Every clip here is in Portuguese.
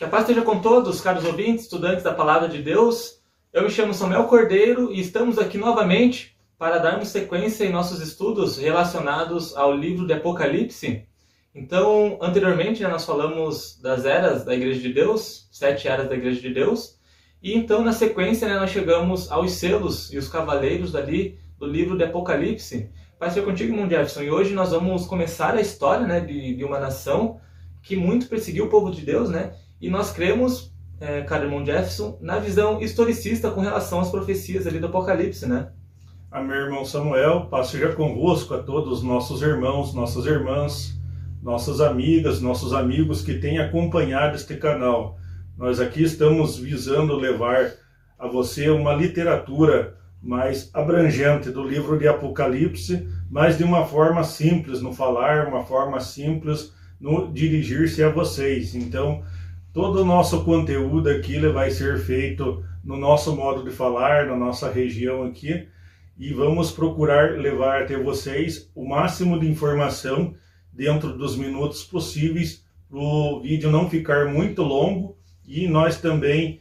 Que a paz esteja com todos, caros ouvintes, estudantes da Palavra de Deus. Eu me chamo Samuel Cordeiro e estamos aqui novamente para darmos sequência em nossos estudos relacionados ao livro de Apocalipse. Então, anteriormente, né, nós falamos das eras da Igreja de Deus, sete eras da Igreja de Deus, e então, na sequência, né, nós chegamos aos selos e os cavaleiros dali do livro de Apocalipse. Vai ser contigo, irmão Jefferson, e hoje nós vamos começar a história né, de, de uma nação que muito perseguiu o povo de Deus, né? E nós cremos, é, irmão Jefferson, na visão historicista com relação às profecias ali do Apocalipse, né? A meu irmão Samuel, paz seja convosco a todos os nossos irmãos, nossas irmãs, nossas amigas, nossos amigos que têm acompanhado este canal. Nós aqui estamos visando levar a você uma literatura mais abrangente do livro de Apocalipse, mas de uma forma simples no falar, uma forma simples no dirigir-se a vocês. Então, todo o nosso conteúdo aqui vai ser feito no nosso modo de falar, na nossa região aqui, e vamos procurar levar até vocês o máximo de informação dentro dos minutos possíveis para o vídeo não ficar muito longo e nós também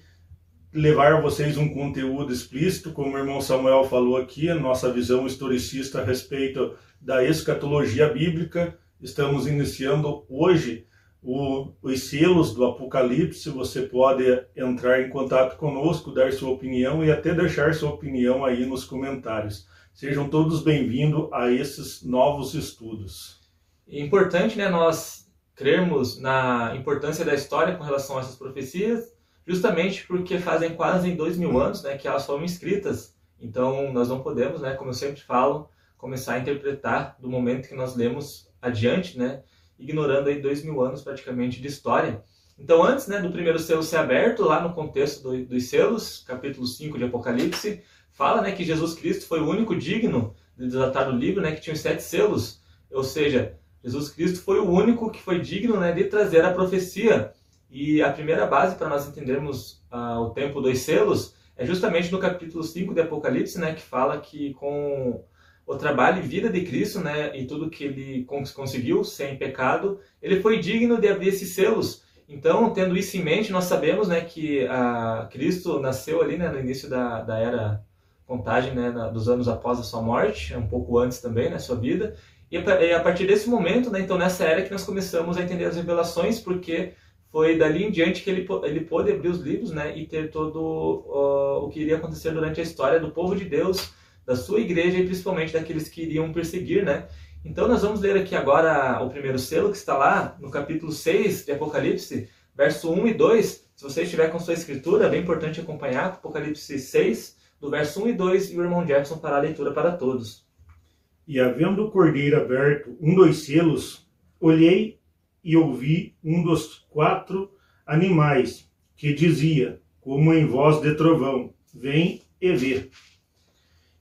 levar a vocês um conteúdo explícito, como o irmão Samuel falou aqui, a nossa visão historicista a respeito da escatologia bíblica. Estamos iniciando hoje o, os selos do Apocalipse. Você pode entrar em contato conosco, dar sua opinião e até deixar sua opinião aí nos comentários. Sejam todos bem-vindos a esses novos estudos. É importante, né, nós crermos na importância da história com relação a essas profecias, justamente porque fazem quase dois mil anos, né, que elas foram escritas. Então, nós não podemos, né, como eu sempre falo, começar a interpretar do momento que nós lemos adiante, né, ignorando aí dois mil anos praticamente de história. Então, antes né, do primeiro selo ser aberto, lá no contexto do, dos selos, capítulo 5 de Apocalipse, fala né, que Jesus Cristo foi o único digno de desatar o livro, né, que tinha os sete selos. Ou seja, Jesus Cristo foi o único que foi digno né, de trazer a profecia. E a primeira base para nós entendermos ah, o tempo dos selos é justamente no capítulo 5 de Apocalipse, né, que fala que com o trabalho e vida de Cristo, né, e tudo que ele conseguiu sem pecado, ele foi digno de abrir esses selos. Então, tendo isso em mente, nós sabemos, né, que a Cristo nasceu ali, né, no início da, da era contagem, né, dos anos após a sua morte, um pouco antes também, né, sua vida, e a partir desse momento, né, então nessa era que nós começamos a entender as revelações, porque foi dali em diante que ele, ele pôde abrir os livros né, e ter todo uh, o que iria acontecer durante a história do povo de Deus, da sua igreja e principalmente daqueles que iriam perseguir. Né? Então nós vamos ler aqui agora o primeiro selo que está lá no capítulo 6 de Apocalipse, verso 1 e 2. Se você estiver com sua escritura, é bem importante acompanhar Apocalipse 6, do verso 1 e 2, e o irmão Jefferson para a leitura para todos. E havendo o cordeiro aberto um dos selos, olhei e ouvi um dos quatro animais que dizia, como em voz de trovão: Vem e vê.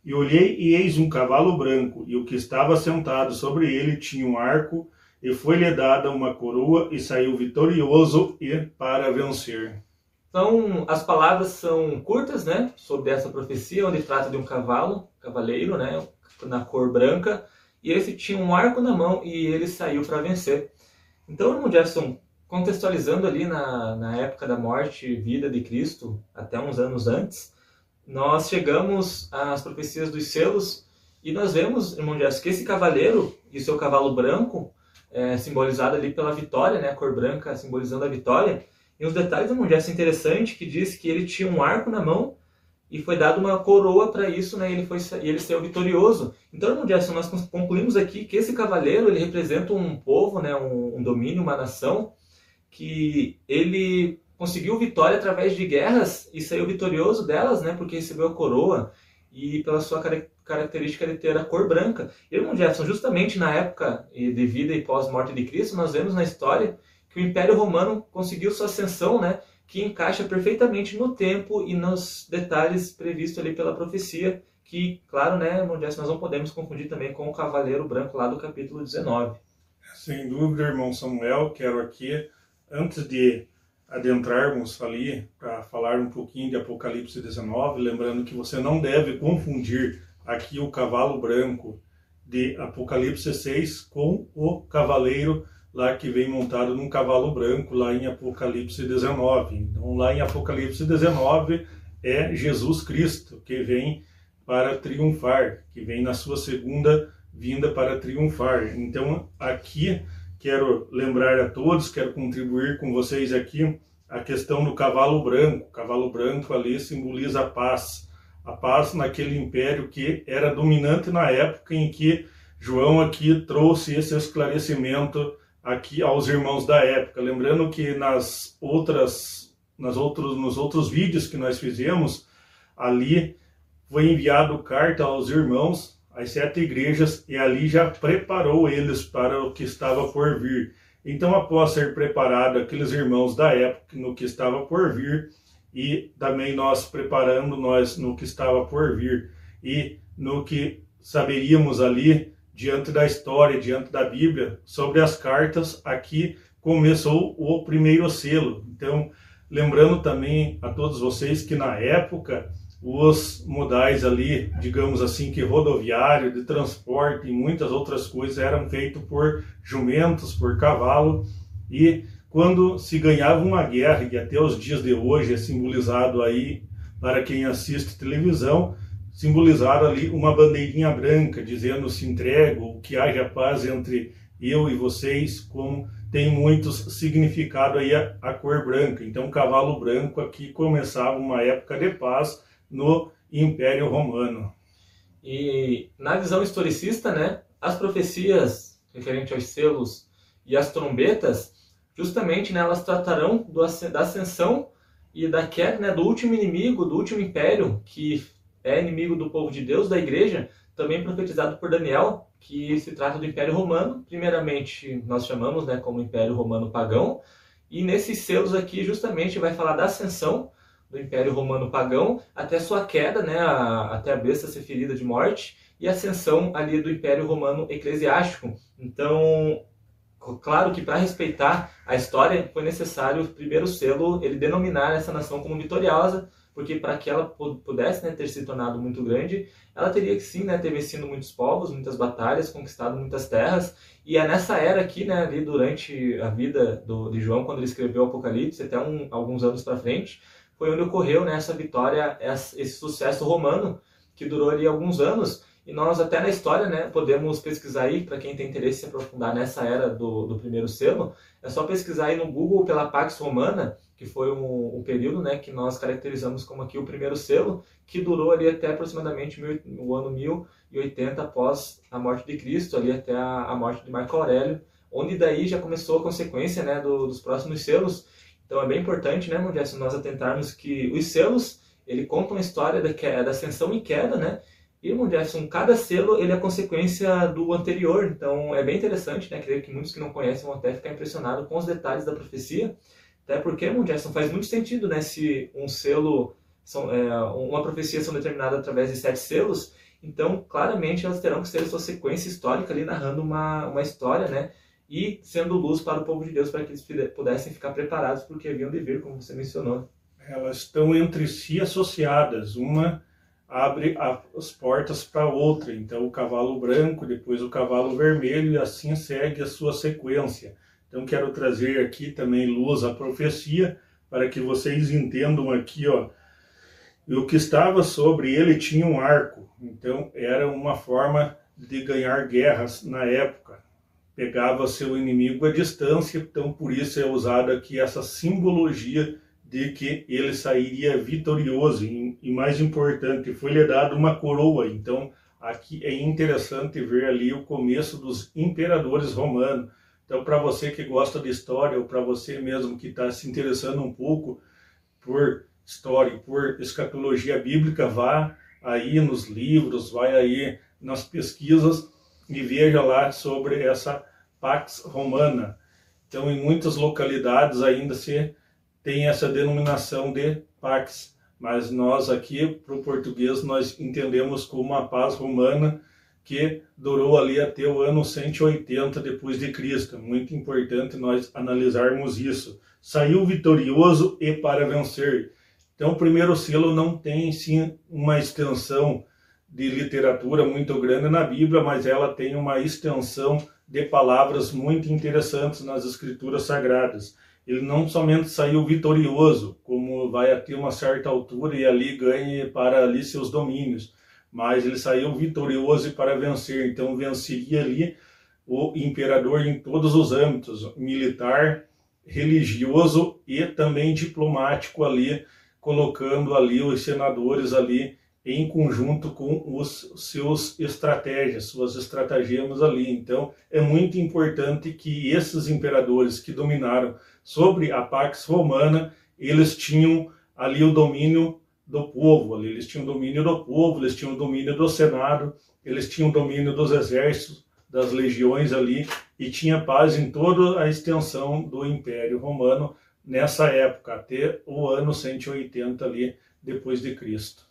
E olhei e eis um cavalo branco, e o que estava sentado sobre ele tinha um arco, e foi-lhe dada uma coroa, e saiu vitorioso e para vencer. Então, as palavras são curtas, né, sobre essa profecia, onde trata de um cavalo, cavaleiro, né, na cor branca, e esse tinha um arco na mão e ele saiu para vencer. Então, irmão Jefferson, contextualizando ali na, na época da morte e vida de Cristo, até uns anos antes, nós chegamos às profecias dos selos e nós vemos, irmão Jefferson, que esse cavaleiro e seu cavalo branco, é, simbolizado ali pela vitória, né, a cor branca simbolizando a vitória, e os detalhes, irmão Jefferson, interessante, que diz que ele tinha um arco na mão e foi dado uma coroa para isso, né? Ele foi ele saiu vitorioso. Então, irmão Jefferson, nós concluímos aqui que esse cavaleiro ele representa um povo, né? Um, um, domínio, uma nação que ele conseguiu vitória através de guerras e saiu vitorioso delas, né? Porque recebeu a coroa e pela sua característica de ter a cor branca. Irmão Jefferson, justamente na época de vida e pós-morte de Cristo, nós vemos na história que o Império Romano conseguiu sua ascensão, né? que encaixa perfeitamente no tempo e nos detalhes previstos ali pela profecia, que, claro, né, nós não podemos confundir também com o Cavaleiro Branco lá do capítulo 19. Sem dúvida, irmão Samuel, quero aqui, antes de adentrarmos ali para falar um pouquinho de Apocalipse 19, lembrando que você não deve confundir aqui o cavalo branco de Apocalipse 6 com o cavaleiro lá que vem montado num cavalo branco, lá em Apocalipse 19. Então, lá em Apocalipse 19 é Jesus Cristo que vem para triunfar, que vem na sua segunda vinda para triunfar. Então, aqui quero lembrar a todos, quero contribuir com vocês aqui a questão do cavalo branco. O cavalo branco ali simboliza a paz. A paz naquele império que era dominante na época em que João aqui trouxe esse esclarecimento aqui aos irmãos da época. Lembrando que nas outras, nas outros, nos outros vídeos que nós fizemos, ali foi enviado carta aos irmãos, às sete igrejas, e ali já preparou eles para o que estava por vir. Então, após ser preparado aqueles irmãos da época no que estava por vir, e também nós preparando nós no que estava por vir, e no que saberíamos ali diante da história, diante da Bíblia, sobre as cartas, aqui começou o primeiro selo. Então, lembrando também a todos vocês que na época os modais ali, digamos assim, que rodoviário, de transporte e muitas outras coisas eram feitos por jumentos, por cavalo, e quando se ganhava uma guerra, e até os dias de hoje é simbolizado aí para quem assiste televisão, simbolizar ali uma bandeirinha branca, dizendo se entrego, que haja paz entre eu e vocês, como tem muitos significado aí a, a cor branca. Então, cavalo branco aqui começava uma época de paz no Império Romano. E na visão historicista, né, as profecias referentes aos selos e as trombetas, justamente, né, elas tratarão do, da ascensão e da queda, né, do último inimigo, do último império que é inimigo do povo de Deus, da igreja, também profetizado por Daniel, que se trata do Império Romano. Primeiramente, nós chamamos né, como Império Romano Pagão, e nesses selos aqui, justamente, vai falar da ascensão do Império Romano Pagão até sua queda, né, a, até a besta ser ferida de morte, e ascensão ali do Império Romano Eclesiástico. Então, claro que para respeitar a história foi necessário o primeiro selo ele denominar essa nação como vitoriosa, porque para que ela pudesse né, ter se tornado muito grande, ela teria que sim né, ter vencido muitos povos, muitas batalhas, conquistado muitas terras, e é nessa era aqui, né, ali durante a vida do, de João, quando ele escreveu o Apocalipse, até um, alguns anos para frente, foi onde ocorreu né, essa vitória, esse sucesso romano, que durou ali alguns anos, e nós até na história, né, podemos pesquisar aí, para quem tem interesse em se aprofundar nessa era do, do primeiro selo, é só pesquisar aí no Google pela Pax Romana, que foi um, um, período né, que nós caracterizamos como aqui o primeiro selo, que durou ali até aproximadamente mil, o ano 1080 após a morte de Cristo, ali até a, a morte de Marco Aurélio, onde daí já começou a consequência né, do, dos próximos selos. Então é bem importante, né, Modéstia, nós atentarmos que os selos, ele contam a história da, da ascensão e queda, né, Irmão Jefferson, cada selo ele é consequência do anterior, então é bem interessante, né? Creio que muitos que não conhecem vão até ficar impressionados com os detalhes da profecia, até porque, Jefferson, faz muito sentido, né? Se um selo, são, é, uma profecia são determinada através de sete selos, então claramente elas terão que ser sua sequência histórica ali narrando uma, uma história, né? E sendo luz para o povo de Deus para que eles pudessem ficar preparados porque haviam de vir, como você mencionou. Elas estão entre si associadas, uma abre as portas para outra. Então, o cavalo branco, depois o cavalo vermelho, e assim segue a sua sequência. Então, quero trazer aqui também luz à profecia, para que vocês entendam aqui, ó. O que estava sobre ele tinha um arco, então era uma forma de ganhar guerras na época. Pegava seu inimigo à distância, então por isso é usada aqui essa simbologia de que ele sairia vitorioso e, mais importante, foi-lhe dado uma coroa. Então, aqui é interessante ver ali o começo dos imperadores romanos. Então, para você que gosta de história ou para você mesmo que está se interessando um pouco por história, por escatologia bíblica, vá aí nos livros, vai aí nas pesquisas e veja lá sobre essa Pax Romana. Então, em muitas localidades ainda se tem essa denominação de pax, mas nós aqui, para o português, nós entendemos como a paz romana que durou ali até o ano 180 depois de Cristo. Muito importante nós analisarmos isso. Saiu vitorioso e para vencer. Então, o primeiro selo não tem sim uma extensão de literatura muito grande na Bíblia, mas ela tem uma extensão de palavras muito interessantes nas escrituras sagradas. Ele não somente saiu vitorioso, como vai até uma certa altura e ali ganhe para ali seus domínios, mas ele saiu vitorioso para vencer. Então venceria ali o imperador em todos os âmbitos, militar, religioso e também diplomático ali, colocando ali os senadores ali em conjunto com os seus estratégias, suas estratagemas ali. Então, é muito importante que esses imperadores que dominaram sobre a Pax Romana, eles tinham ali o domínio do povo, ali eles tinham domínio do povo, eles tinham domínio do senado, eles tinham domínio dos exércitos, das legiões ali e tinha paz em toda a extensão do Império Romano nessa época, até o ano 180 ali depois de Cristo.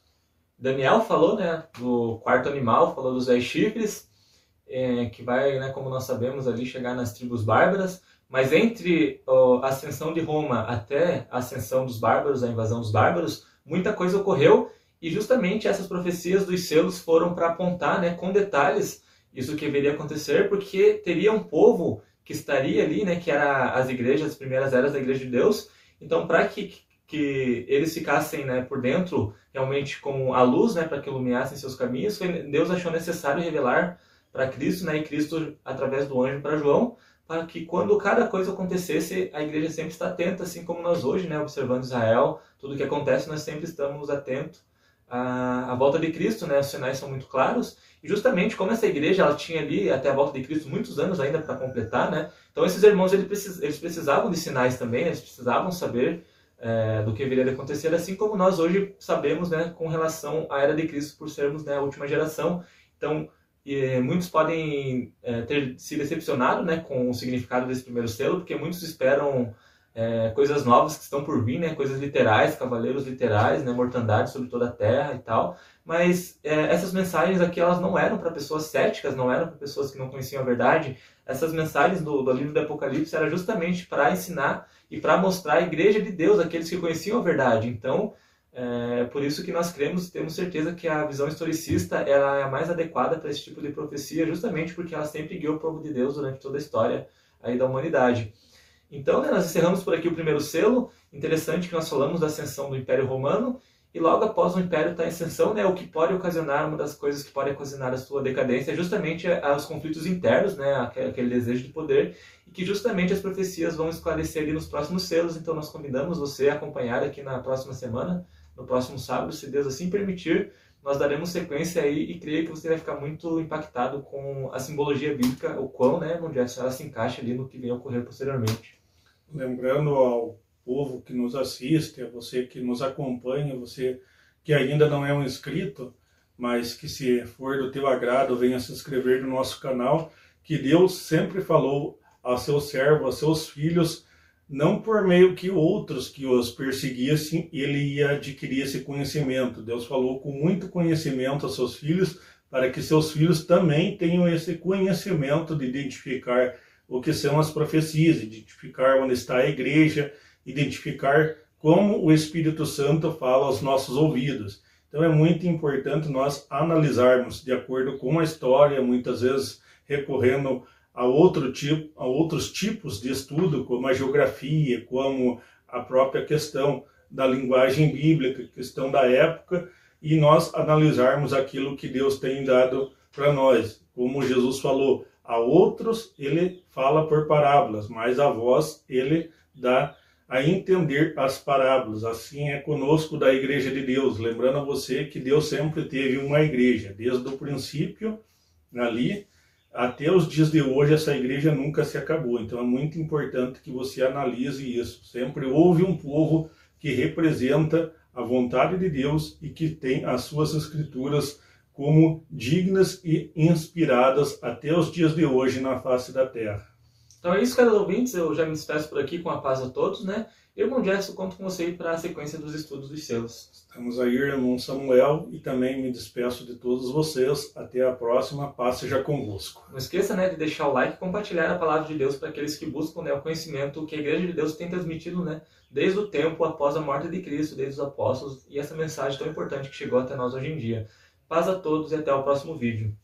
Daniel falou, né, do quarto animal, falou dos dez chifres, é, que vai, né, como nós sabemos, ali chegar nas tribos bárbaras, mas entre a ascensão de Roma até a ascensão dos bárbaros, a invasão dos bárbaros, muita coisa ocorreu e justamente essas profecias dos selos foram para apontar, né, com detalhes, isso que deveria acontecer, porque teria um povo que estaria ali, né, que era as igrejas, as primeiras eras da Igreja de Deus. Então, para que, que eles ficassem né, por dentro, realmente com a luz, né, para que iluminassem seus caminhos, Deus achou necessário revelar para Cristo, né, e Cristo através do anjo para João, para que quando cada coisa acontecesse, a igreja sempre está atenta, assim como nós hoje, né, observando Israel, tudo que acontece, nós sempre estamos atentos à, à volta de Cristo, né, os sinais são muito claros, e justamente como essa igreja ela tinha ali até a volta de Cristo muitos anos ainda para completar, né? Então esses irmãos eles, precis, eles precisavam de sinais também, eles precisavam saber é, do que viria a acontecer, assim como nós hoje sabemos, né, com relação à era de Cristo por sermos né, a última geração. Então e, muitos podem é, ter se decepcionado, né, com o significado desse primeiro selo, porque muitos esperam é, coisas novas que estão por vir, né? Coisas literais, cavaleiros literais, né? Mortandade sobre toda a terra e tal. Mas é, essas mensagens aqui, elas não eram para pessoas céticas, não eram para pessoas que não conheciam a verdade. Essas mensagens do, do livro do Apocalipse era justamente para ensinar e para mostrar a igreja de Deus, aqueles que conheciam a verdade. Então, é por isso que nós cremos e temos certeza que a visão historicista ela é a mais adequada para esse tipo de profecia, justamente porque ela sempre guiou o povo de Deus durante toda a história aí da humanidade. Então, né, nós encerramos por aqui o primeiro selo. Interessante que nós falamos da ascensão do Império Romano e logo após o Império estar tá em ascensão, né, o que pode ocasionar, uma das coisas que pode ocasionar a sua decadência é justamente os conflitos internos, né, aquele desejo de poder, e que justamente as profecias vão esclarecer ali nos próximos selos. Então, nós convidamos você a acompanhar aqui na próxima semana, no próximo sábado, se Deus assim permitir, nós daremos sequência aí e creio que você vai ficar muito impactado com a simbologia bíblica, o quão, né, onde ela se encaixa ali no que vem a ocorrer posteriormente lembrando ao povo que nos assiste, a você que nos acompanha, você que ainda não é um inscrito, mas que se for do teu agrado, venha se inscrever no nosso canal, que Deus sempre falou a seus servos, a seus filhos, não por meio que outros que os perseguissem, ele ia adquirir esse conhecimento. Deus falou com muito conhecimento a seus filhos, para que seus filhos também tenham esse conhecimento de identificar o que são as profecias, identificar onde está a igreja, identificar como o Espírito Santo fala aos nossos ouvidos. Então é muito importante nós analisarmos de acordo com a história, muitas vezes recorrendo a outro tipo, a outros tipos de estudo, como a geografia, como a própria questão da linguagem bíblica, questão da época, e nós analisarmos aquilo que Deus tem dado para nós. Como Jesus falou, a outros ele fala por parábolas, mas a vós ele dá a entender as parábolas. Assim é conosco da Igreja de Deus. Lembrando a você que Deus sempre teve uma igreja, desde o princípio, ali, até os dias de hoje, essa igreja nunca se acabou. Então é muito importante que você analise isso. Sempre houve um povo que representa a vontade de Deus e que tem as suas escrituras como dignas e inspiradas até os dias de hoje na face da terra. Então é isso, caros ouvintes. Eu já me despeço por aqui com a paz a todos, né? Irmão Gerson, conto com você para a sequência dos estudos dos selos. Estamos aí, irmão Samuel, e também me despeço de todos vocês. Até a próxima. Paz seja convosco. Não esqueça né, de deixar o like e compartilhar a palavra de Deus para aqueles que buscam né, o conhecimento que a Igreja de Deus tem transmitido né, desde o tempo após a morte de Cristo, desde os apóstolos, e essa mensagem tão importante que chegou até nós hoje em dia. Paz a todos e até o próximo vídeo.